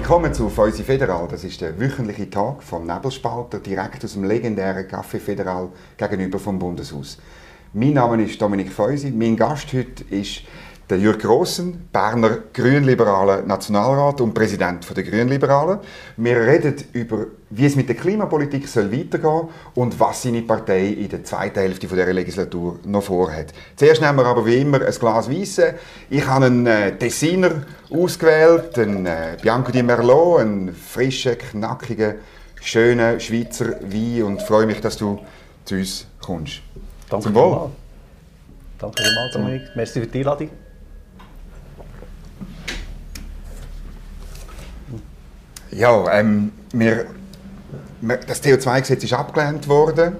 Willkommen zu Feusi Federal. Das ist der wöchentliche Tag vom Nebelspalter, direkt aus dem legendären Café Federal gegenüber vom Bundeshaus. Mein Name ist Dominik Feusi. Mein Gast heute ist der Jürg Grossen, Berner Grünliberaler Nationalrat und Präsident der Grünliberalen. Wir reden über, wie es mit der Klimapolitik soll weitergehen und was seine Partei in der zweiten Hälfte dieser Legislatur noch vorhat. Zuerst nehmen wir aber wie immer ein Glas Weisse. Ich habe einen äh, Tessiner ausgewählt, einen äh, Bianco di Merlot, einen frischen, knackigen, schönen Schweizer Wein und freue mich, dass du zu uns kommst. Danke Zum Wohl. Danke vielmals, Dominik. Merci für die Einladung. Ja, ähm, wir, das CO2-Gesetz ist abgelehnt worden.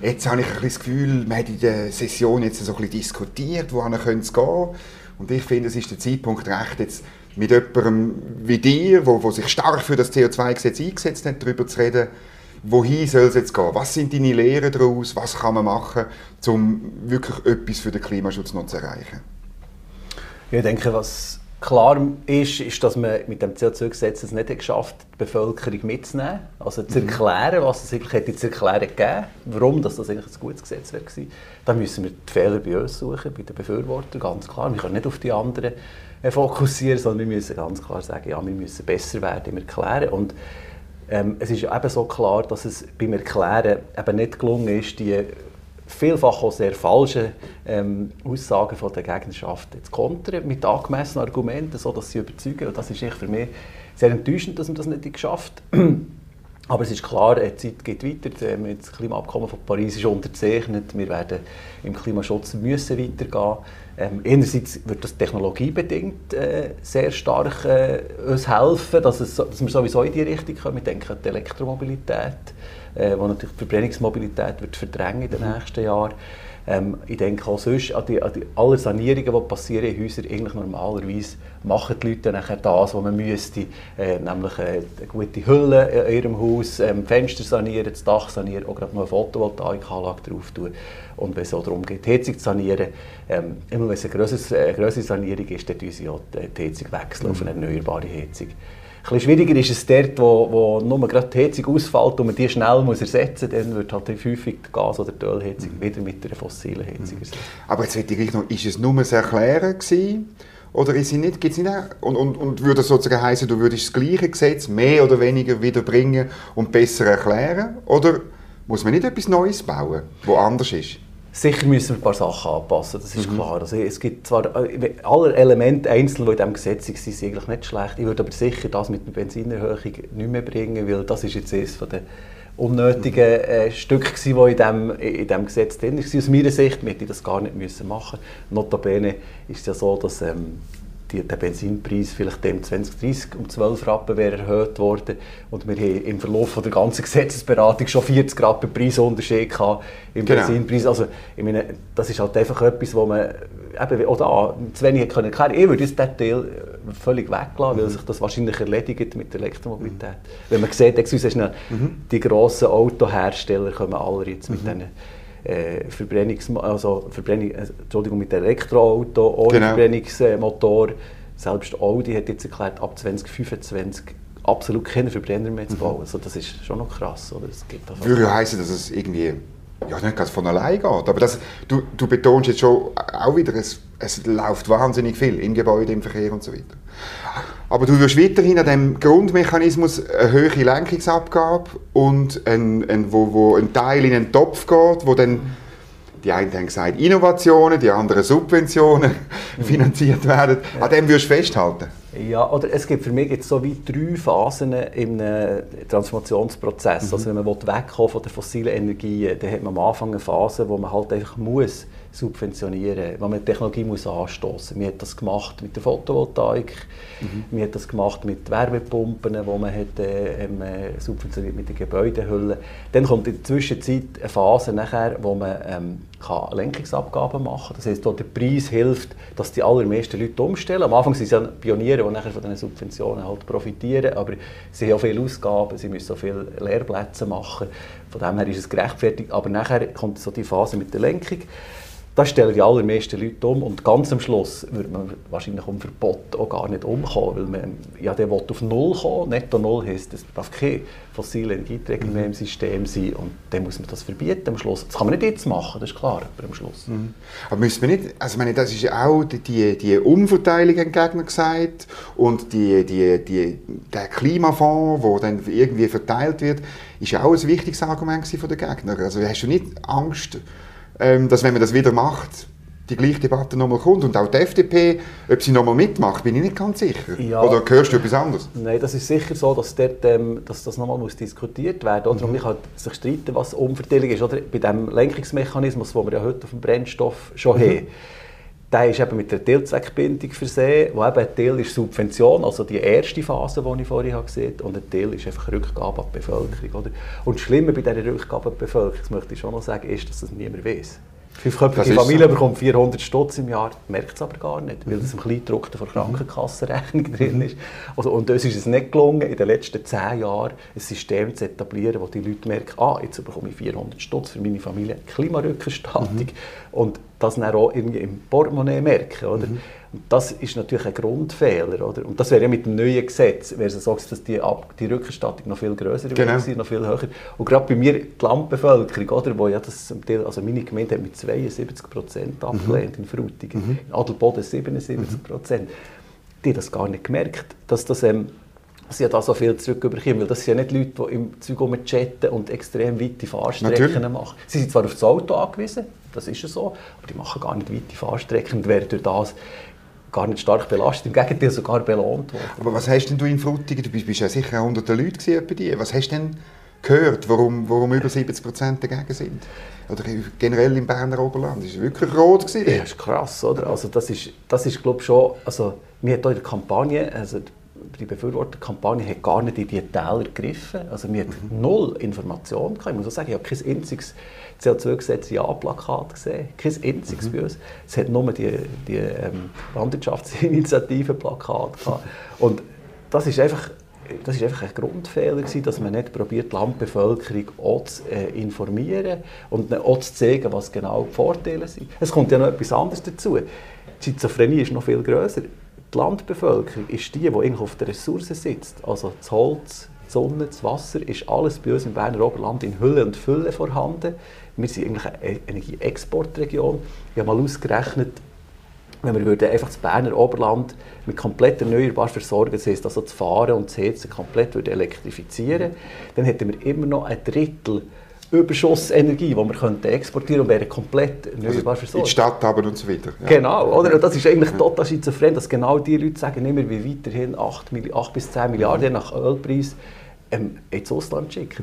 Jetzt habe ich ein das Gefühl, wir haben in der Session jetzt so ein bisschen diskutiert, wohin es gehen. Und ich finde, es ist der Zeitpunkt recht, jetzt mit jemandem wie dir, wo, wo sich stark für das CO2-Gesetz eingesetzt hat, darüber zu reden, wohin soll es jetzt gehen? Was sind deine Lehren daraus? Was kann man machen, um wirklich etwas für den Klimaschutz noch zu erreichen? Ich denke, was Klar ist, ist, dass man mit dem CO2-Gesetz es nicht geschafft hat, die Bevölkerung mitzunehmen. Also zu mhm. erklären, was es eigentlich hätte zu erklären gegeben, warum das, das eigentlich ein gutes Gesetz wäre. Da müssen wir die Fehler bei uns suchen, bei den Befürwortern, ganz klar. Wir können nicht auf die anderen äh, fokussieren, sondern wir müssen ganz klar sagen, ja, wir müssen besser werden im Erklären. Und ähm, es ist eben so klar, dass es beim Erklären eben nicht gelungen ist, die vielfach auch sehr falsche ähm, Aussagen von der Gegnerschaft zu kontern mit angemessenen Argumenten, sodass sie überzeugen. Und das ist für mich sehr enttäuschend, dass man das nicht geschafft. Aber es ist klar, die Zeit geht weiter. Das Klimaabkommen von Paris ist unterzeichnet. Wir werden im Klimaschutz müssen weitergehen. Ähm, einerseits wird das technologiebedingt äh, sehr stark äh, uns helfen, dass, es, dass wir sowieso in die Richtung kommen. Wir denken an die Elektromobilität äh, wo natürlich die Verbrennungsmobilität wird verdrängen in den nächsten Jahren. Ähm, ich denke auch sonst an die, an die alle Sanierungen, die passieren in Häusern, eigentlich normalerweise machen die Leute nachher das, was man müsste, äh, nämlich äh, eine gute Hülle in ihrem Haus, ähm, Fenster sanieren, das Dach sanieren, auch gerade noch eine Photovoltaikanlage drauf tun. Und wenn es auch darum geht, die Heizung zu sanieren, ähm, immer wenn es eine größere, größere Sanierung ist, dann tun sie auch die Heizung wechseln mhm. auf eine erneuerbare Heizung. Ein schwieriger ist es dort, wo, wo nur gerade die Heizung ausfällt und man die schnell muss ersetzen muss, dann wird halt häufig die Gas- oder die Ölheizung mhm. wieder mit einer fossilen Heizung mhm. ersetzt. Aber jetzt möchte ich noch, ist es nur das Erklären gewesen? Oder ist es nicht, gibt's nicht auch, und, und, und würde das sozusagen heißen, du würdest das gleiche Gesetz mehr oder weniger wieder bringen und besser erklären? Oder muss man nicht etwas Neues bauen, das anders ist? Sicher müssen wir ein paar Sachen anpassen, das ist mhm. klar. Also es gibt zwar äh, alle Elemente einzeln, die in diesem Gesetz sind, sind eigentlich nicht schlecht. Ich würde aber sicher das mit der Benzinerhöhung nicht mehr bringen, weil das ist jetzt eines von den unnötigen äh, Stücke, die in diesem, in diesem Gesetz drin waren. Aus meiner Sicht hätte ich das gar nicht müssen machen müssen. Notabene ist es ja so, dass ähm, die, der Benzinpreis vielleicht dem 2030 um 12 Rappen wäre erhöht worden und wir haben im Verlauf der ganzen Gesetzesberatung schon 40 Rappen Preisunterschied gehabt im genau. Benzinpreis. Also ich meine, das ist halt einfach etwas, wo man eben, oder zu wenig können erklären. Ich würde diesen Teil völlig weglassen, weil mhm. sich das wahrscheinlich erledigt mit der Elektromobilität. Mhm. Wenn man sieht, schnell, mhm. die grossen Autohersteller kommen alle jetzt mit mhm. diesen äh, Verbrennungs also Verbrennung, äh, Entschuldigung, mit Elektroauto ohne genau. Verbrennungsmotor. Selbst Audi hat jetzt erklärt, ab 2025 absolut keine Verbrenner mehr zu mhm. bauen. Mhm. Also das ist schon noch krass. Oder? Das gibt Würde ja heißen, dass es irgendwie ja, nicht ganz von allein geht. Aber das, du, du betonst jetzt schon auch wieder, es, es läuft wahnsinnig viel im Gebäude, im Verkehr und so weiter. Aber du wirst weiterhin an dem Grundmechanismus eine höhere Lenkungsabgabe und ein, ein, wo, wo ein Teil in einen Topf geht, wo dann die einen haben gesagt Innovationen, die anderen Subventionen mhm. finanziert werden. An dem wirst du festhalten? Ja, oder es gibt für mich jetzt so wie drei Phasen im Transformationsprozess. Mhm. Also wenn man wegkommen von der fossilen Energie, dann hat man am Anfang eine Phase, wo man halt einfach muss subventionieren, wo man die Technologie muss anstoßen. Man hat das gemacht mit der Photovoltaik, mhm. man hat das gemacht mit Wärmepumpen, wo man hat, äh, äh, subventioniert mit den Gebäudehüllen. Dann kommt in der Zwischenzeit eine Phase nachher, wo man ähm, kann Lenkungsabgaben machen. Das heißt, wo der Preis hilft, dass die allermeisten Leute umstellen. Am Anfang sind es ja Pioniere, die nachher von diesen Subventionen halt profitieren, aber sie haben auch viele Ausgaben, sie müssen so viele Lehrplätze machen. Von dem her ist es gerechtfertigt. Aber nachher kommt so die Phase mit der Lenkung. Das stellen die allermeisten Leute um und ganz am Schluss würde man wahrscheinlich um Verbot auch gar nicht umkommen, weil man ja, der will auf Null kommen. Netto Null heisst, es darf keine fossile Energieträger mehr im System sein und dann muss man das verbieten am Schluss. Das kann man nicht jetzt machen, das ist klar, aber am Schluss. Mhm. Aber müssen wir nicht, also meine, das ist ja auch die, die Umverteilung entgegen gesagt und die, die, die, der Klimafonds, der dann irgendwie verteilt wird, ist ja auch ein wichtiges Argument von den Gegnern. Also hast du nicht Angst, dass wenn man das wieder macht, die gleiche Debatte nochmal kommt. Und auch die FDP, ob sie nochmal mitmacht, bin ich nicht ganz sicher. Ja. Oder hörst du etwas anderes? Nein, das ist sicher so, dass, dort, ähm, dass das nochmal diskutiert werden muss. Mhm. Und man kann sich streiten, was Umverteilung ist. Oder? Bei dem Lenkungsmechanismus, den wir ja heute auf dem Brennstoff schon mhm. haben, der ist eben mit der Teilzweckbindung versehen, wo eben ein Teil ist Subvention, also die erste Phase, die ich vorhin gesehen habe, und ein Teil ist einfach Rückgabe an die Bevölkerung. Oder? Und das Schlimme bei dieser Rückgabe an die Bevölkerung, das möchte ich schon noch sagen, ist, dass das niemand weiß. Fünfköpfige Familie so. bekommt 400 Stutz im Jahr, merkt es aber gar nicht, weil das im Kleindruckten von Krankenkassenrechnung mhm. drin ist. Also, und uns ist es nicht gelungen, in den letzten zehn Jahren ein System zu etablieren, wo die Leute merken, ah, jetzt bekomme ich 400 Stutz für meine Familie, Klimarückerstattung. Mhm. Und das dann auch irgendwie im Portemonnaie merken. Oder? Mhm. Und das ist natürlich ein Grundfehler. Oder? Und das wäre ja mit dem neuen Gesetz, wäre es so, dass die, Ab die Rückerstattung noch viel grösser genau. wäre, noch viel höher. Und gerade bei mir, die Landbevölkerung, oder, wo ja das also meine Gemeinde hat mit 72 Prozent abgelehnt mhm. in Frutigen, mhm. in Adelboden 77 Prozent, die haben das gar nicht gemerkt, dass das... Ähm, sie da so viel zurückbekommen, weil das sind ja nicht Leute, die im Zeug chatten und extrem weite Fahrstrecken Natürlich. machen. Sie sind zwar auf das Auto angewiesen, das ist ja so, aber die machen gar nicht weite Fahrstrecken und werden durch das gar nicht stark belastet, im Gegenteil sogar belohnt worden. Aber was hast denn du in Frutigen, du bist, ja sicher hunderte Leute bei dir, was hast du denn gehört, warum, warum über 70 Prozent dagegen sind? Oder generell im Berner Oberland, das war wirklich rot. Gewesen, ja, das ist krass, oder? Also das ist, das ist glaube ich schon, also mir hat in der Kampagne, also die Befürworterkampagne hat gar nicht in die Täler gegriffen. Also wir hatten mhm. null Informationen. Ich muss auch sagen, ich habe kein einziges CO2-Gesetz Ja-Plakat gesehen. Kein einziges mhm. bei uns. Es hat nur die, die ähm, Landwirtschaftsinitiative-Plakat Und das ist einfach das ist einfach ein Grundfehler gewesen, dass man nicht probiert, die Landbevölkerung auch zu äh, informieren und auch zu zeigen, was genau die Vorteile sind. Es kommt ja noch etwas anderes dazu. Die Schizophrenie ist noch viel größer. Die Landbevölkerung ist die, die auf der Ressource sitzt. Also das Holz, die Sonne, das Wasser, ist alles bei uns im Berner Oberland in Hülle und Fülle vorhanden. Wir sind eigentlich eine Energieexportregion. Ich habe mal ausgerechnet, wenn wir würden einfach das Berner Oberland mit komplett erneuerbar versorgen, das heisst also das Fahren und das Heizen komplett elektrifizieren, dann hätten wir immer noch ein Drittel Überschussenergie, die wir könnten exportieren und wäre komplett erneuerbar also. In die Stadt aber und so weiter. Ja. Genau, oder? Und das ist eigentlich total schizophren, dass genau die Leute sagen, immer wie weiterhin 8, 8 bis 10 Milliarden nach Ölpreis ähm, ins Ausland schicken.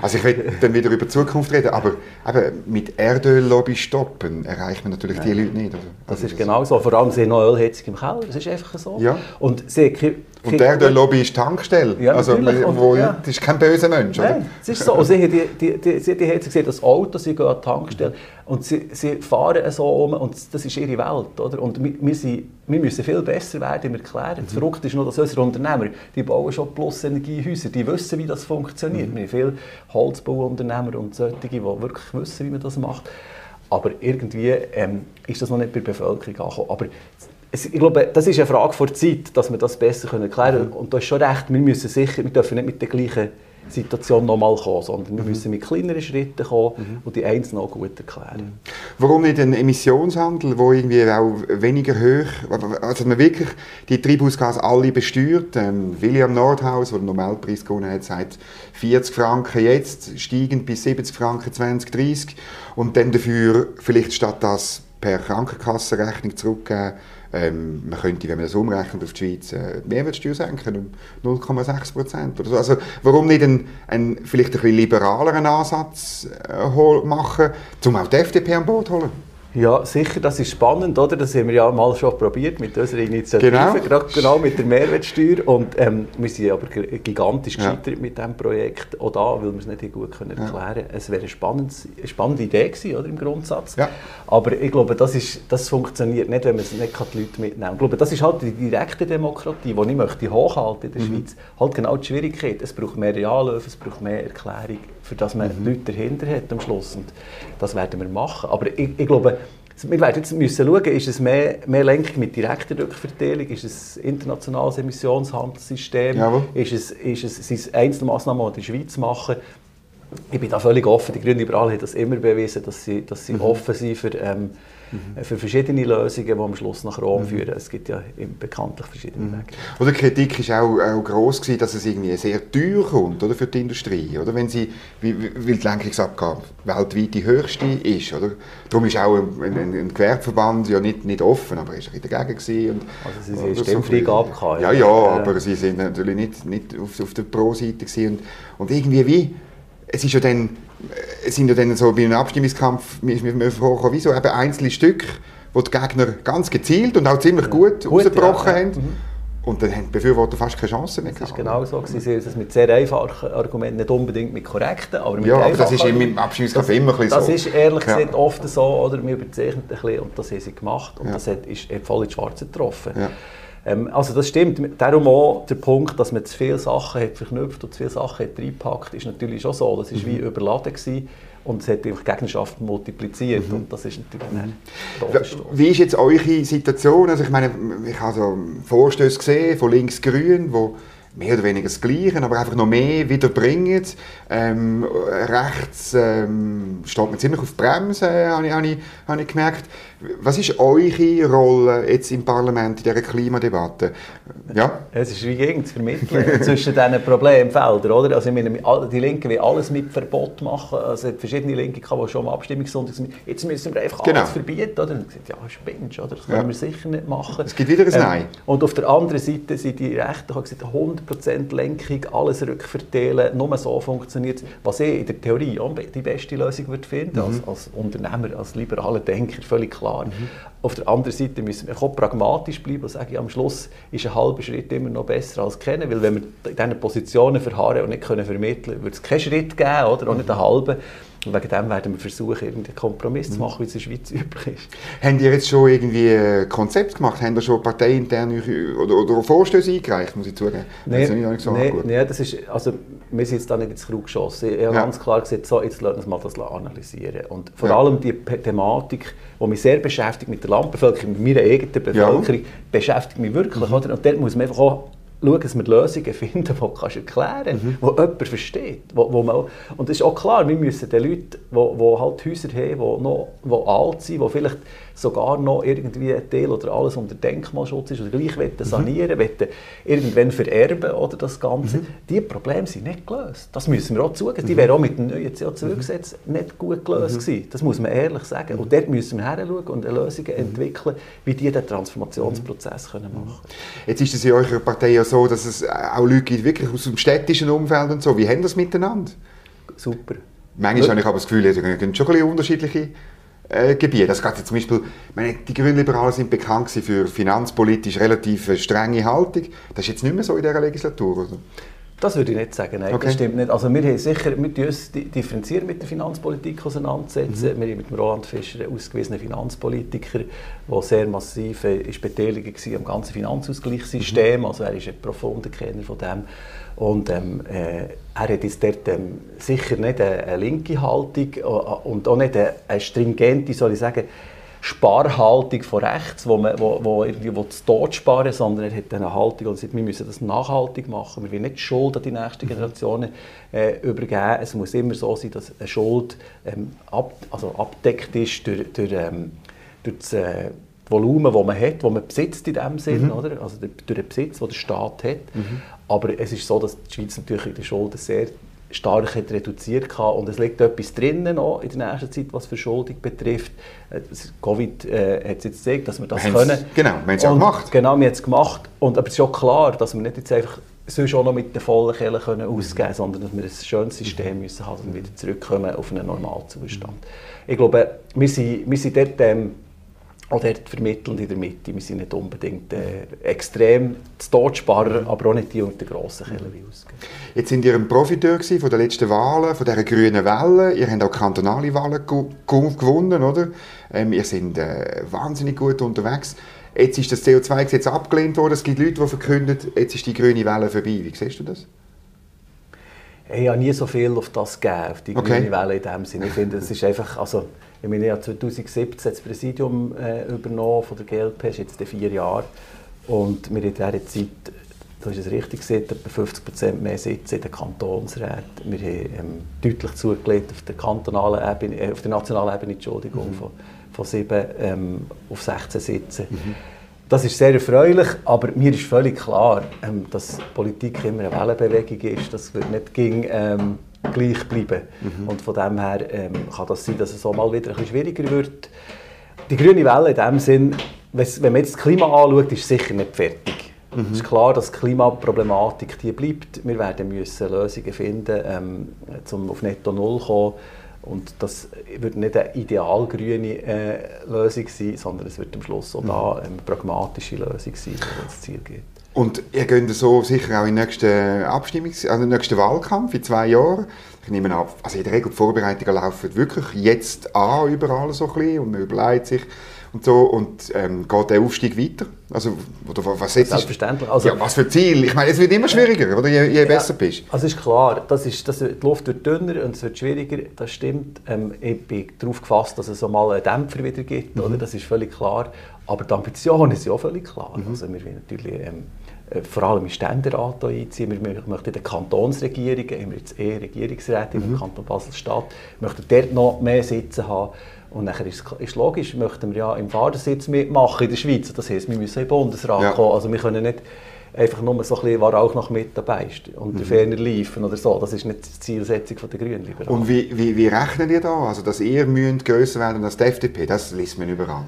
Also ich will dann wieder über die Zukunft reden, aber eben mit Erdöllobby stoppen erreicht man natürlich Nein. die Leute nicht. Oder? Das also ist genau so. Vor allem, sie haben noch Ölheizung im Keller, das ist einfach so. Ja. Und sie und der, der Lobby ist Tankstelle. Ja, also, wo, ja. Das ist kein böser Mensch. Nein, oder? es ist so. Und sie, die, die, die, die, die haben gesehen, das Auto, sie gehen an die Tankstelle und sie, sie fahren so um und das ist ihre Welt. Oder? Und wir, wir, sind, wir müssen viel besser werden im Erklären. Das mhm. Verrückte ist nur, dass unsere Unternehmer, die bauen schon Plus-Energiehäuser, die wissen, wie das funktioniert. Mhm. Wir haben viele Holzbauunternehmer und solche, die wirklich wissen, wie man das macht. Aber irgendwie ähm, ist das noch nicht bei der Bevölkerung angekommen. Aber ich glaube, das ist eine Frage der Zeit, dass wir das besser erklären können. Mhm. Und du hast schon recht, wir müssen sicher, wir dürfen nicht mit der gleichen Situation nochmal kommen, sondern wir mhm. müssen mit kleineren Schritten kommen mhm. und die eins noch gut erklären. Mhm. Warum nicht ein Emissionshandel, wo irgendwie auch weniger hoch, also man wirklich die Treibhausgase alle besteuert? Ähm, William Nordhaus, der den Nobelpreis gewonnen hat, sagt 40 Franken jetzt, steigend bis 70 Franken 2030 und dann dafür vielleicht statt das per Krankenkassenrechnung zurückgeben ähm, man könnte, wenn man das umrechnet auf die Schweiz, äh, Mehrwertsteuer senken um 0,6 Prozent. So. Also warum nicht einen, einen vielleicht ein bisschen liberaleren Ansatz äh, machen, um auch die FDP an Bord zu holen? Ja, sicher, das ist spannend, oder? Das haben wir ja mal schon probiert mit unserer Initiative, genau, gerade genau mit der Mehrwertsteuer. Und ähm, wir sind aber gigantisch gescheitert ja. mit diesem Projekt, auch da, weil wir es nicht gut können erklären konnten. Es wäre eine, eine spannende Idee gewesen, oder, im Grundsatz. Ja. Aber ich glaube, das, ist, das funktioniert nicht, wenn man nicht die Leute mitnehmen Ich glaube, das ist halt die direkte Demokratie, die ich möchte hochhalten in der mhm. Schweiz. Halt genau die Schwierigkeit. Es braucht mehr Reallöfe, es braucht mehr Erklärung, für das man mhm. Leute dahinter hat am Schluss. Und das werden wir machen. Aber ich, ich glaube, wir werden jetzt müssen schauen, ist es mehr, mehr Lenkung mit direkter Rückverteilung, ist es ein internationales Emissionshandelssystem, Jawohl. ist es, ist es, sind es einzelne Massnahmen, die in der Schweiz machen. Ich bin da völlig offen. Die Grünen Liberalen haben das immer bewiesen, dass sie, dass sie Mhm. offen sind für, ähm, für verschiedene Lösungen, die am Schluss nach Rom Mhm. führen. Es gibt ja bekanntlich verschiedene Wege. Oder die Kritik war auch, auch gross, gewesen, dass es irgendwie sehr teuer kommt oder, für die Industrie. Oder? Wenn sie, wie- wie- weil die Lenkungsabgabe weltweit die höchste ist. Oder? Darum ist auch ein, ein, ein Gewerbeverband ja nicht, nicht offen, aber er war dagegen. Gewesen und, Also sie haben oder Stimmfreigabe gehabt, Ja, ja. ja, aber sie sind natürlich nicht, nicht auf, auf der Pro-Seite. Und, und irgendwie wie, es ist ja dann, es sind ja dann so bei einem Abstimmungskampf, wie so eben einzelne Stücke, wo die Gegner ganz gezielt und auch ziemlich gut, Gut, rausgebrochen ja, ja. haben. Und dann haben die Befürworter fast keine Chance mehr Das ist gehabt. genau so. gewesen. Sie haben es mit sehr einfachen Argumenten, nicht unbedingt mit korrekten, aber mit Ja, aber das ist im. Abstimmungskampf immer ein bisschen Das so. ist ehrlich Ja. gesagt oft so, oder wir überzeichnen ein bisschen und das haben sie gemacht und Ja. das hat, ist hat voll ins Schwarze getroffen. Ja. Ähm, also das stimmt. Darum auch der Punkt, dass man zu viele Sachen hat verknüpft und zu viele Sachen hat reingepackt, ist natürlich schon so. Das war Mhm. wie überladen gewesen und es hat einfach Gegnerschaften multipliziert und das ist natürlich Todesstoß. Wie ist jetzt eure Situation? Also ich meine, ich habe so Vorstöße gesehen von links-grün, wo mehr oder weniger das Gleiche, aber einfach noch mehr wiederbringen. Ähm, rechts ähm, steht man ziemlich auf die Bremse, habe ich, habe, ich, habe ich gemerkt. Was ist eure Rolle jetzt im Parlament in dieser Klimadebatte? Ja? Es ist wie gegen zu vermitteln zwischen diesen Problemfeldern, oder? Also meine, die Linken will alles mit Verbot machen. Also verschiedene Linke, gehabt, die schon am Abstimmungssonntag sind, jetzt müssen wir einfach Genau. alles verbieten, oder? Und gesagt, ja, spinnst, oder? Das können Ja. wir sicher nicht machen. Es gibt wieder ein Nein. Und auf der anderen Seite sind die Rechten, die gesagt, 100% Lenkung, alles rückverteilen, nur so funktioniert es. Was ich in der Theorie auch die beste Lösung würde finden, als, als Unternehmer, als liberaler Denker, völlig klar. Auf der anderen Seite müssen wir auch pragmatisch bleiben und sagen, am Schluss ist ein halber Schritt immer noch besser als kennen, weil wenn wir in diesen Positionen verharren und nicht können vermitteln können, würde es keinen Schritt geben, oder? auch nicht einen halben. Und wegen dem werden wir versuchen, irgendeinen Kompromiss zu machen, wie es in der Schweiz üblich ist. Habt ihr jetzt schon irgendwie ein Konzept gemacht? Habt ihr schon parteiintern oder, oder Vorstöße eingereicht, muss ich zugeben? Das nicht so nee, nee, das ist, also, wir sind jetzt da nicht ins Kreuz geschossen. Ich habe Ja. ganz klar gesagt, so, jetzt lassen wir mal das analysieren. Und vor Ja. allem die Thematik, die mich sehr beschäftigt mit der Landbevölkerung, mit meiner eigenen Bevölkerung, beschäftigt mich wirklich. Mhm. Oder? Und dort muss man einfach auch schauen, dass wir Lösungen finden, die du kannst erklären kannst, Mhm. die jemand versteht. Wo, wo man, und es ist auch klar, wir müssen den Leuten, die, halt Häuser haben, die, noch, die alt sind, die vielleicht sogar noch irgendwie ein Teil oder alles unter Denkmalschutz ist oder gleich wollen Mhm. sanieren wollen, irgendwann vererben oder das Ganze. Die Probleme sind nicht gelöst. Das müssen wir auch zugeben. Die wären auch mit dem neuen CO2-Gesetz nicht gut gelöst gewesen. Das muss man ehrlich sagen. Und dort müssen wir heranschauen und Lösungen entwickeln, wie die den Transformationsprozess können machen Jetzt ist es in eurer Partei ja so, dass es auch Leute gibt, wirklich aus dem städtischen Umfeld und so. Wie haben das miteinander? Super. Manchmal habe ich aber das Gefühl, es gibt schon ein bisschen unterschiedliche äh, Gebiete. Das geht jetzt zum Beispiel, meine, die Grünliberalen sind bekannt für finanzpolitisch relativ äh, strenge Haltung. Das ist jetzt nicht mehr so in dieser Legislatur, oder? Das würde ich nicht sagen, nein, Okay. das stimmt nicht. Also wir haben sicher, wir uns di- differenzieren mit der Finanzpolitik auseinandersetzen. Mhm. Wir haben mit dem Roland Fischer einen ausgewiesenen Finanzpolitiker, der sehr massiv äh, ist beteiligt war am ganzen Finanzausgleichssystem. Also er ist ein profunder Kenner von dem. Und ähm, äh, er hat jetzt dort ähm, sicher nicht eine, eine linke Haltung äh, und auch nicht eine, eine stringente, soll ich sagen, Sparhaltung von rechts, wo man wo, wo irgendwie will zu Tod sparen sondern er hat eine Haltung und sagt, wir müssen das nachhaltig machen. Wir wollen nicht die Schuld an die nächsten Generationen äh, übergeben. Es muss immer so sein, dass eine Schuld ähm, ab, also abdeckt ist durch, durch, ähm, durch das äh, Volumen, das man hat, das man besitzt in dem Sinn, oder? also durch den Besitz, den der Staat hat. Aber es ist so, dass die Schweiz natürlich in der Schulden sehr stark hat reduziert kann. und es liegt etwas drinnen noch in der nächsten Zeit, was Verschuldung betrifft. Äh, das Covid äh, hat es jetzt gezeigt, dass wir das Wir können. genau, wir haben's auch Und- gemacht. Genau, wir haben es gemacht. Und, aber es ist auch klar, dass wir nicht jetzt einfach sonst auch noch mit den vollen Kellen können ausgeben können, sondern dass wir ein schönes System müssen haben und wieder zurückkommen auf einen Normalzustand. Ich glaube, wir sind, wir sind dort, ähm, auch dort vermittelnd in der Mitte. Wir sind nicht unbedingt äh, extrem zu Todsparer, aber auch nicht die unter grossen Kellen wie ausgeben. Jetzt sind ihr ein Profiteur von den letzten Wahlen, von dieser grünen Welle. Ihr habt auch kantonale Wahlen gew- gew- gewonnen, oder? Ähm, ihr seid äh, wahnsinnig gut unterwegs. Jetzt ist das CO2-Gesetz abgelehnt worden. Es gibt Leute, die verkünden, jetzt ist die grüne Welle vorbei. Wie siehst du das? Ich habe nie so viel auf das gegeben, auf die Okay. grüne Welle in dem Sinne. Ich finde, es ist einfach, also, Ich meine, ich habe 2017 das Präsidium äh, übernommen von der GLP, das ist jetzt vier Jahre. Und wir in dieser Zeit, du hast es richtig gesagt, etwa 50 Prozent mehr Sitze in den Kantonsräten. Wir haben ähm, deutlich zugelegt auf der kantonalen Ebene, äh, auf der nationalen Ebene, Entschuldigung, mhm. von, von 7 ähm, auf 16 Sitze. Mhm. Das ist sehr erfreulich, aber mir ist völlig klar, ähm, dass Politik immer eine Wellenbewegung ist. Das wird nicht gegen, ähm, gleich bleiben. Mhm. Und von dem her ähm, kann das sein, dass es so mal wieder ein bisschen schwieriger wird. Die grüne Welle in dem Sinn, wenn man jetzt das Klima anschaut, ist sicher nicht fertig. Mhm. Es ist klar, dass die Klimaproblematik die bleibt. Wir werden müssen Lösungen finden, ähm, um auf Netto Null zu kommen. Und das wird nicht eine ideal grüne äh, Lösung sein, sondern es wird am Schluss auch mhm. da eine pragmatische Lösung sein, die ins Ziel geht. Und ihr geht so sicher auch in den nächsten Abstimmungs-, also den nächsten Wahlkampf in zwei Jahren. Ich nehme an, also in der Regel die Vorbereitungen laufen wirklich jetzt an, überall so ein bisschen, und man überlegt sich, und so. Und ähm, geht der Aufstieg weiter? Also, oder was jetzt Selbstverständlich. Also, ja, was für Ziel? Ich meine, es wird immer schwieriger, oder, je, je ja, besser bist. Also ist klar, das ist, das, die Luft wird dünner und es wird schwieriger, das stimmt. Ähm, ich bin darauf gefasst, dass es so mal einen Dämpfer wieder gibt, mhm. oder? das ist völlig klar. Aber die Ambition ist ja auch völlig klar. Mhm. Also wir wollen natürlich ähm, äh, vor allem im Ständerat einziehen. Wir möchten in den Kantonsregierungen, haben wir jetzt eh Regierungsräte mhm. im Kanton Basel-Stadt, möchten dort noch mehr Sitze haben. Und nachher ist es logisch, möchten wir ja im Fahrersitz mitmachen in der Schweiz. Das heisst, wir müssen in den Bundesrat ja. kommen. Also wir können nicht einfach nur so ein bisschen war auch noch mit dabei und mhm. ferner liefen oder so. Das ist nicht die Zielsetzung der Grünen. Liberalen. Und wie, wie, wie rechnen ihr da? Also, dass ihr müsst grösser werden als die FDP, das liest man überall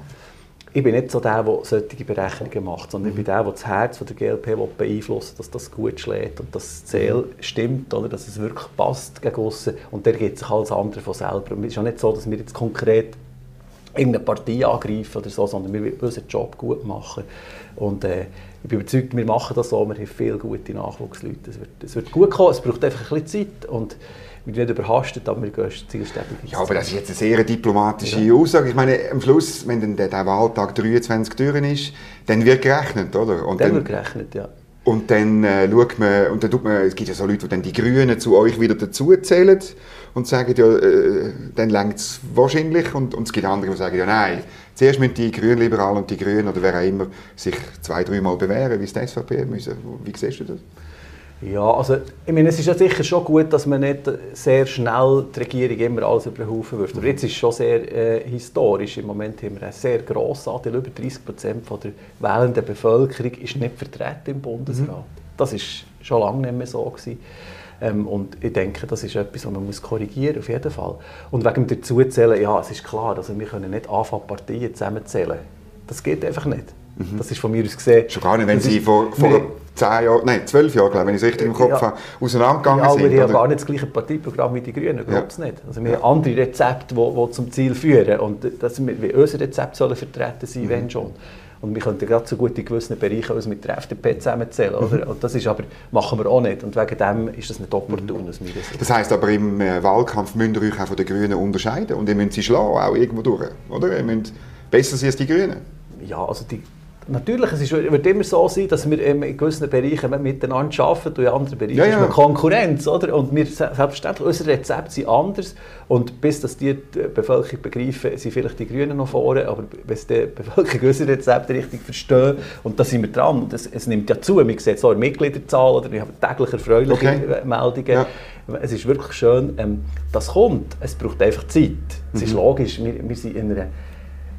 ich bin nicht so der, der solche Berechnungen macht, sondern ich bin der, der das Herz der GLP beeinflussen dass das gut schlägt und dass das Ziel stimmt, oder, dass es wirklich passt gegen aussen. Und der geht sich alles andere von selber. Und es ist ja nicht so, dass wir jetzt konkret irgendeine Partei angreifen oder so, sondern wir wollen unseren Job gut machen. Und äh, ich bin überzeugt, wir machen das so, wir haben viele gute Nachwuchsleute. Es wird, es wird gut kommen, es braucht einfach ein bisschen Zeit. Und wir nicht überhastet, aber wir gehen zielstrebig. Ja, aber das ist jetzt eine sehr diplomatische ja. Aussage. Ich meine, am Schluss, wenn dann der, Wahltag 23 Türen ist, dann wird gerechnet, oder? Und dann, dann wird gerechnet, ja. Und dann äh, schaut man, und dann tut man, es gibt ja so Leute, die dann die Grünen zu euch wieder dazuzählen und sagen, ja, äh, dann längt es wahrscheinlich. Und, und es gibt andere, die sagen, ja nein, zuerst müssen die Grünliberalen und die Grünen oder wer auch immer sich zwei, dreimal bewähren, wie es die SVP müssen. Wie siehst du das? Ja, also ich meine, es ist ja sicher schon gut, dass man nicht sehr schnell die Regierung immer alles über den Haufen wirft. Aber jetzt ist es schon sehr äh, historisch. Im Moment haben wir einen sehr grossen Anteil, über 30 Prozent der wählenden Bevölkerung ist nicht vertreten im Bundesrat. Mhm. Das ist schon lange nicht mehr so gewesen. Ähm, und ich denke, das ist etwas, was man muss korrigieren auf jeden Fall. Und wegen dem Dazuzählen, ja, es ist klar, also wir können nicht anfangen, Parteien zusammenzählen. Das geht einfach nicht. Mhm. Das ist von mir aus gesehen... Schon gar nicht, wenn Sie vor, vor zehn Jahren, nein, zwölf Jahre, glaube ich, wenn ich es richtig im Kopf ja. habe, auseinandergegangen ja, sind. aber wir haben gar nicht das gleiche Parteiprogramm wie die Grünen, glaube ich ja. nicht. Also wir haben andere Rezepte, die, die zum Ziel führen und das, wie unser Rezept sollen vertreten sein, mhm. wenn schon. Und wir könnten gerade so gut in gewissen Bereichen uns mit der FDP zusammenzählen. Oder? Mhm. Und das ist aber, machen wir auch nicht. Und wegen dem ist das nicht opportun. Mhm. Das heisst aber, im äh, Wahlkampf müsst ihr euch auch von den Grünen unterscheiden und ihr müsst sie schlagen, auch irgendwo durch. Oder? Ihr müsst besser sein als die Grünen. Ja, also die Natürlich, es ist, wird immer so sein, dass wir in gewissen Bereichen miteinander arbeiten und in anderen Bereichen ja, ja. ist man Konkurrenz. Oder? Und wir, selbstverständlich, unsere Rezepte sind anders. Und bis dass die, die Bevölkerung begreifen, sind vielleicht die Grünen noch vorne, aber wenn die Bevölkerung unsere Rezepte richtig verstehen, und da sind wir dran, das, es nimmt ja zu, man sieht so in Mitgliederzahl, oder wir haben täglich erfreuliche okay. Meldungen. Ja. Es ist wirklich schön, ähm, das kommt, es braucht einfach Zeit. Es mhm. ist logisch, wir, wir sind in einer,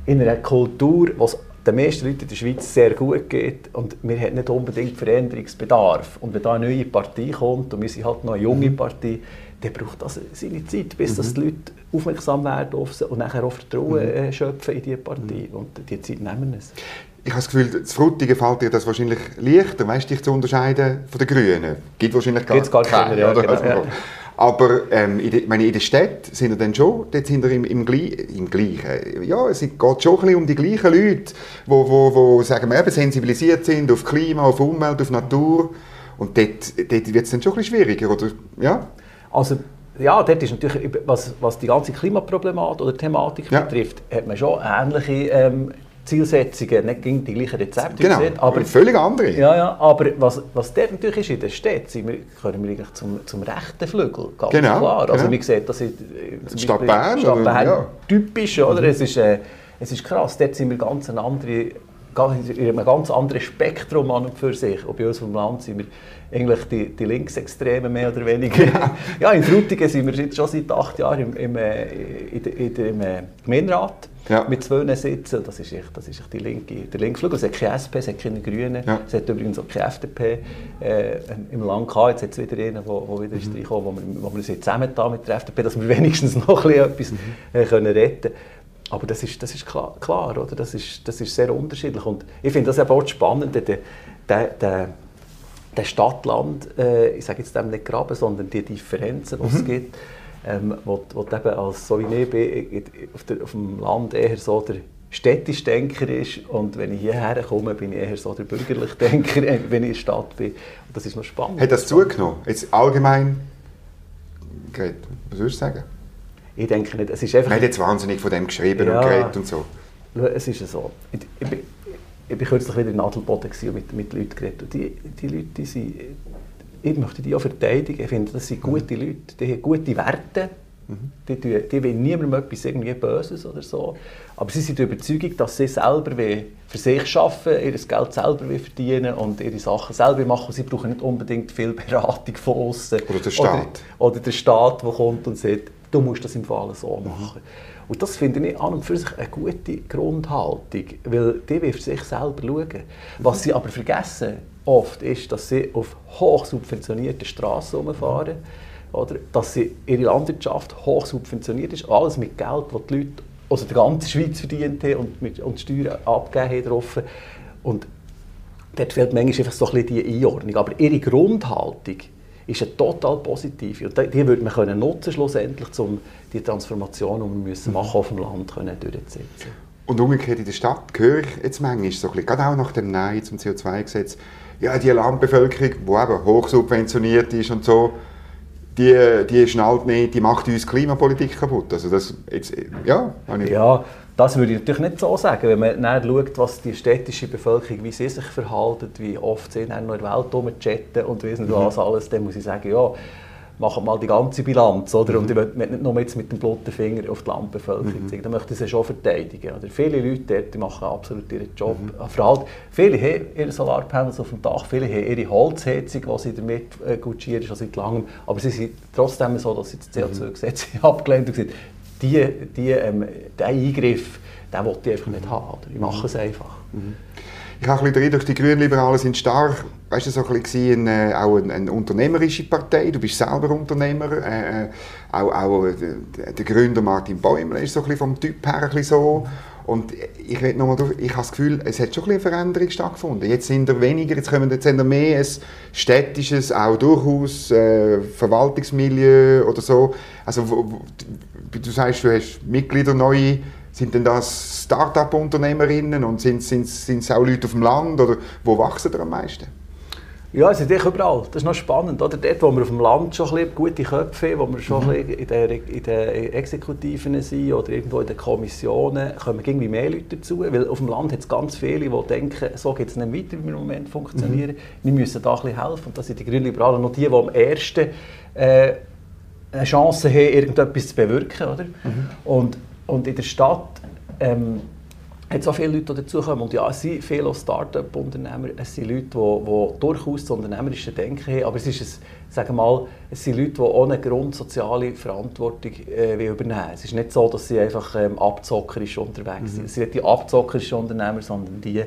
in einer Kultur, wo den meisten Leuten in der Schweiz sehr gut geht und wir haben nicht unbedingt Veränderungsbedarf. Und wenn da eine neue Partei kommt und wir sind halt noch eine junge mhm. Partei, dann braucht das seine Zeit, bis mhm. dass die Leute aufmerksam werden auf sie und nachher auch Vertrauen mhm. Äh, schöpfen in diese Partei. Mhm. Und die Zeit nehmen es. Ich habe das Gefühl, das Frutigen fällt dir das wahrscheinlich leichter, weißt, dich zu unterscheiden von den Grünen. Gibt wahrscheinlich gar, gar keine, ja, genau, ja. Aber ähm, in, de, meine, in der Stadt sind wir dann schon, dort sind wir im, im, im Gleichen. Ja, es geht schon ein bisschen um die gleichen Leute, die wo, wo, wo, sagen wir, eben, sensibilisiert sind auf Klima, auf Umwelt, auf Natur. Und dort, dort wird es dann schon ein bisschen schwieriger, oder? Ja? Also, ja, dort ist natürlich, was, was die ganze Klimaproblematik oder Thematik ja. betrifft, hat man schon ähnliche ähm, Zielsetzungen nicht gegen die gleichen Rezepte genau, sehen, aber völlig andere. Ja, ja, aber was, was dort natürlich ist, in der Stadt, sind wir, gehören wir eigentlich zum, zum rechten Flügel, ganz Genau, klar. Also genau. man sieht das in, äh, zum Stadt Bern, Stadt? Bern Ja. typisch, oder? Es, ist, äh, es ist krass, dort sind wir ganz eine andere, ganz- in einem ganz anderen Spektrum an und für sich. Und bei uns vom Land sind wir eigentlich die, die Linksextremen mehr oder weniger. Ja, in Frutigen sind wir jetzt schon seit acht Jahren im, im, äh, in, in, im äh, Gemeinderat Ja. mit zwei Sitzen. Das ist echt, das ist echt die linke, der linke Flügel. Es hat keine SP, es hat keine Grünen, Ja. es hat übrigens auch keine FDP äh, im Land gehabt. Jetzt hat es wieder einen, der wo wieder ist reingekommen, wo wir, wo wir uns jetzt zusammengetan mit der FDP, dass wir wenigstens noch ein bisschen etwas äh, können retten aber das ist, das ist klar, klar oder? Das, ist, das ist sehr unterschiedlich. Und ich finde das eben auch spannend, der, der, der, der Stadt-Land, äh, ich sage jetzt dem nicht Graben, sondern die Differenzen, die es gibt, ähm, wo, wo eben als so wie ich bin, in- auf, der, auf dem Land eher so der städtische Denker ist und wenn ich hierher komme, bin ich eher so der bürgerliche Denker, wenn ich in der Stadt bin. Und das ist noch spannend. Hat das zugenommen? Jetzt allgemein, Gret, was würdest du sagen? Ich denke nicht, es ist einfach... Man hat jetzt wahnsinnig von dem geschrieben Ja. und geredet und so. Es ist so. Ich, ich, ich bin kürzlich wieder in Adelboden gewesen und mit, mit Leuten geredet. Und die, die Leute, die sind, ich möchte die auch verteidigen. Ich finde, das sind gute Leute, die haben gute Werte. Die, tun- die wollen niemandem etwas irgendwie Böses oder so. Aber sie sind der Überzeugung, dass sie selber für sich arbeiten, ihr Geld selber verdienen und ihre Sachen selber machen. Und sie brauchen nicht unbedingt viel Beratung von außen. Oder der Staat. Oder, oder der Staat, der kommt und sagt, du musst das im Fall so machen. Und das finde ich an und für sich eine gute Grundhaltung, weil die für sich selber schauen. Was sie aber vergessen oft ist, dass sie auf hoch subventionierten Straßen rumfahren, oder? dass sie ihre Landwirtschaft hoch subventioniert ist, alles mit Geld, das die Leute aus der ganzen Schweiz verdient haben und, mit, und Steuern abgegeben haben. Und dort fehlt manchmal einfach so ein bisschen die Einordnung. Aber ihre Grundhaltung ist eine total positive. Und die- würde man können nutzen schlussendlich, um die Transformation, die wir müssen machen auf dem Land können durchzusetzen. Und umgekehrt in der Stadt höre ich jetzt manchmal so ein bisschen, gerade auch nach dem Nein zum CO2-Gesetz, ja, die Landbevölkerung, die eben hochsubventioniert ist und so, die, die schnallt nicht, die macht uns Klimapolitik kaputt. Also das, jetzt, ja, Ja, das würde ich natürlich nicht so sagen. Wenn man dann schaut, was die städtische Bevölkerung, wie sie sich verhalten, wie oft sie dann noch in der Welt rumchatten und wissen Mhm. was alles, dann muss ich sagen, ja, machen mal die ganze Bilanz. Oder? Mhm. Und ich will nicht nur jetzt mit dem blotten Finger auf die Landbevölkerung zeigen. Dann möchte ich sie schon verteidigen. Oder? Viele Leute dort, die machen absolut ihren Job. Mhm. Vor allem, viele haben ihre Solarpanels auf dem Dach, viele haben ihre Holzheizung, die sie damit äh, gutschieren, schon seit langem. Aber sie sind trotzdem so, dass sie das CO2-Gesetz abgelehnt haben und gesagt die, die, ähm, diesen Eingriff, den wollte ich einfach nicht haben. Oder? Ich mache es einfach. Ich habe ein bisschen durch die Grünliberalen sind stark, weißt du, so ein bisschen äh, auch eine, eine unternehmerische Partei. Du bist selber Unternehmer. Äh, äh, auch auch äh, der, der Gründer Martin Bäumler ist so ein bisschen vom Typ her ein bisschen so. Und ich, will noch mal durch, ich habe das Gefühl, es hat schon ein eine Veränderung stattgefunden. Jetzt sind er weniger, jetzt kommen jetzt wir mehr ein städtisches, auch durchaus äh, Verwaltungsmilieu oder so. Also wo, wo, du sagst, du hast Mitglieder neue, sind denn das Start-up-Unternehmerinnen und sind es sind, auch Leute auf dem Land oder wo wachsen da am meisten? Ja, es sind echt überall. Das ist noch spannend. Oder? Dort, wo wir auf dem Land schon ein gute Köpfe haben, wo wir schon bisschen in den, in den Exekutiven sind oder irgendwo in den Kommissionen, kommen irgendwie mehr Leute dazu. Weil auf dem Land hat es ganz viele, die denken, so geht es nicht weiter, wie wir im Moment funktionieren. Wir müssen da ein bisschen helfen. Und das sind die Grünliberalen noch die, die am ersten äh, eine Chance haben, irgendetwas zu bewirken. Oder? Und, und in der Stadt ähm, hat so viele Leute die dazukommen. Und ja, es sind viele Start-up-Unternehmer, es sind Leute, die, die durchaus das unternehmerische Denken haben, aber es, ist ein, sagen wir mal, es sind Leute, die ohne grundsoziale Verantwortung äh, übernehmen Es ist nicht so, dass sie einfach ähm, abzockerisch unterwegs sind. Es sind nicht die abzockerischen Unternehmer, sondern die, die,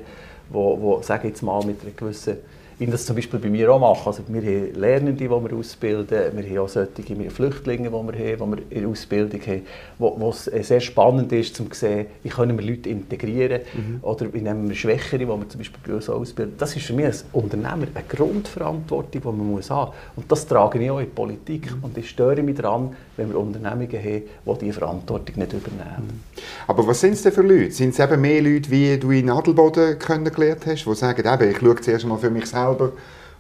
die sagen jetzt mal, mit einer gewissen wie das zum Beispiel bei mir auch machen. Also wir haben Lernende, die wir ausbilden, wir haben auch solche Flüchtlinge, die wir haben, die wir in der Ausbildung haben, wo, wo es sehr spannend ist, um zu sehen, wie können wir Leute integrieren oder wie nehmen wir Schwächere, die wir zum Beispiel bei uns ausbilden. Das ist für mich als Unternehmer eine Grundverantwortung, die man muss haben muss. Und das trage ich auch in die Politik. Und ich störe mich daran, wenn wir Unternehmungen haben, die diese Verantwortung nicht übernehmen. Aber was sind es denn für Leute? Sind es eben mehr Leute, wie du in Adelboden kennengelernt hast, die sagen, eben, ich schaue zuerst mal für mich selber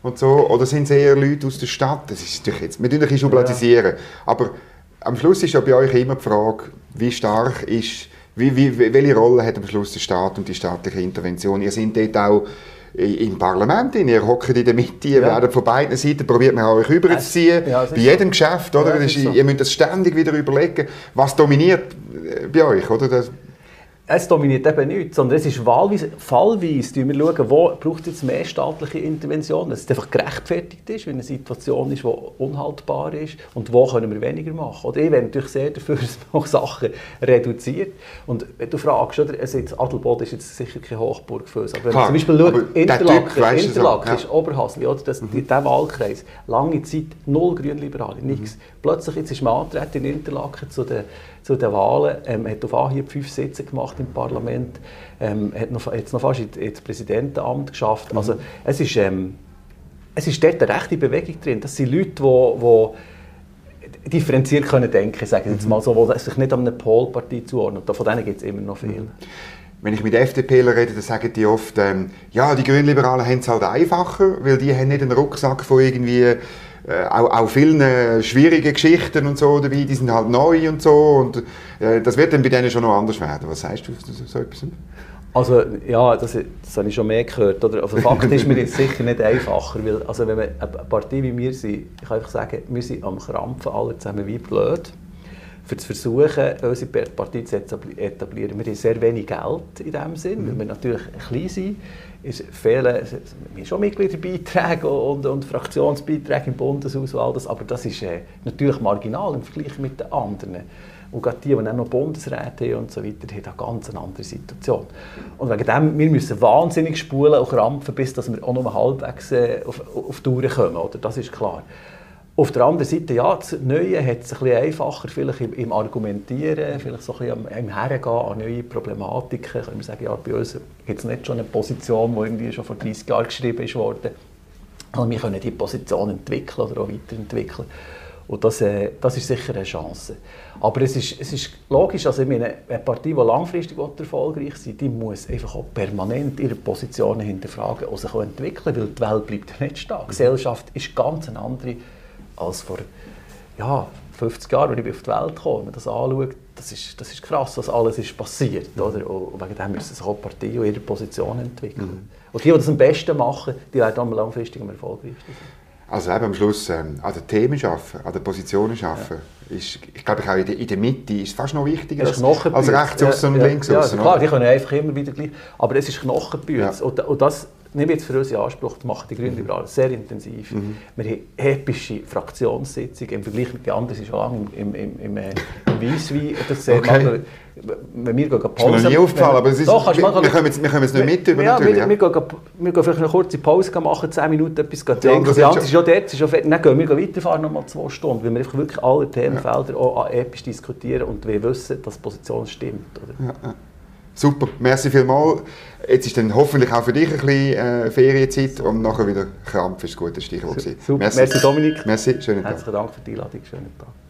und so? Oder sind es eher Leute aus der Stadt? Das ist natürlich jetzt, wir tun ein bisschen schubladisieren. Aber am Schluss ist ja bei euch immer die Frage, wie stark ist Wie, wie, welche Rolle hat am Schluss der Staat und die staatliche Intervention? Ihr seid dort auch im Parlament, ihr hockt in der Mitte, ihr ja. werdet von beiden Seiten, probiert man euch rüberzuziehen, ja, bei jedem so. Geschäft, oder? Ja, ist, so. Ihr müsst das ständig wieder überlegen, was dominiert äh, bei euch, oder? Das, es dominiert eben nichts, sondern es ist wahlweise, fallweise, wir schauen, wo braucht es jetzt mehr staatliche Intervention, dass es einfach gerechtfertigt ist, wenn eine Situation ist, die unhaltbar ist und wo können wir weniger machen. Oder ich wäre natürlich sehr dafür, dass man Sachen reduziert. Und wenn du fragst, oder, also jetzt Adelboden ist jetzt sicher keine Hochburg für uns, aber wenn man zum Beispiel schaut, Interlaken, Interlaken so, ist ja. Oberhasli, oder, das, mhm. der Wahlkreis, lange Zeit null Grünliberale, nichts. Mhm. Plötzlich jetzt ist man antreten in Interlaken zu den zu den Wahlen. Ähm, hat auf Anhieb fünf Sitze gemacht im Parlament, ähm, hat noch, jetzt noch fast ins Präsidentenamt geschafft. Mhm. Also es ist, ähm, es ist dort eine rechte Bewegung drin. Das sind Leute, die, die differenziert können denken, sagen jetzt mhm. mal so, die sich nicht an eine Polpartie zuordnen. Von denen gibt es immer noch viel. Mhm. Wenn ich mit FDPler rede, dann sagen die oft, ähm, ja, die Grünliberalen haben es halt einfacher, weil die haben nicht einen Rucksack von irgendwie äh, auch, auch vielen äh, schwierige Geschichten und so dabei, die sind halt neu und so und äh, das wird dann bei denen schon noch anders werden. Was sagst du zu so etwas? Also ja, das, das habe ich schon mehr gehört. Oder? Also Fakt ist mir jetzt sicher nicht einfacher, weil also wenn wir eine Partei wie wir sind, ich kann einfach sagen, wir sind am Krampfen alle zusammen wie blöd für zu versuchen, unsere Partei zu etablieren. Wir haben sehr wenig Geld in diesem Sinn, weil wir natürlich klein sind. Es fehlen wir schon Mitgliederbeiträge und, und Fraktionsbeiträge im Bundeshaus und all das, aber das ist äh, natürlich marginal im Vergleich mit den anderen. Und gerade die, die auch noch Bundesräte haben und so weiter, haben eine ganz andere Situation. Und wegen dem, wir müssen wahnsinnig spulen und krampfen, bis dass wir auch noch halbwegs äh, auf, auf die Tour kommen, oder? das ist klar. Auf der anderen Seite, ja, das Neue hat es ein bisschen einfacher vielleicht im, im Argumentieren, vielleicht so ein bisschen im Hergehen an neue Problematiken. Können wir sagen, ja, bei uns gibt es nicht schon eine Position, die irgendwie schon vor 30 Jahren geschrieben ist worden. Also wir können diese Position entwickeln oder auch weiterentwickeln. Und das, äh, das ist sicher eine Chance. Aber es ist, es ist logisch, also eine Partei, die langfristig erfolgreich sein die muss einfach auch permanent ihre Positionen hinterfragen und sich auch entwickeln, weil die Welt bleibt nicht stehen. Die Gesellschaft ist ganz eine andere als vor ja, 50 Jahren, als ich auf die Welt kam. Wenn man das anschaut, das ist, das ist krass, was alles ist passiert. Oder? Und wegen dem müssen sich auch Parteien ihre Position entwickeln. Mhm. Und die, die das am besten machen, die werden am langfristig am erfolgreichsten sein. Also eben am Schluss ähm, an den Themen arbeiten, an den Positionen arbeiten. Ja. Ist, ich glaube, auch in der, in der Mitte ist fast noch wichtiger als, als rechts außen ja, und links außen. Ja, klar, die können einfach immer wieder gleich. Aber es ist Knochenbüte. Ja. Und, und das nehmen wir jetzt für uns in Anspruch, das machen die Grünen Liberalen sehr intensiv. Mhm. Wir haben epische Fraktionssitzungen im Vergleich mit den anderen, sind schon lange im, im, im, äh, im Weisswein. Das sehr okay. mal, wenn wir gehen Pause... Das ist mir nie aufgefallen, aber es ist, doch, wir, wir, kommen jetzt, wir kommen jetzt nicht mit über ja, natürlich. Wir, wir, gehen, wir gehen vielleicht eine kurze Pause machen, 10 Minuten etwas trinken. Die andere ist schon dort, ist schon fertig. Dann gehen wir weiterfahren, nochmal zwei Stunden, weil wir einfach wirklich alle Themenfelder ja. auch episch diskutieren und wir wissen, dass die Position stimmt. Oder? Ja, ja. Super, merci vielmals. Jetzt ist dann hoffentlich auch für dich ein bisschen äh, Ferienzeit und nachher wieder Krampf ist ein gutes Stichwort. Super, merci. merci Dominik. Merci, schönen Tag. Herzlichen Dank für die Einladung, schönen Tag.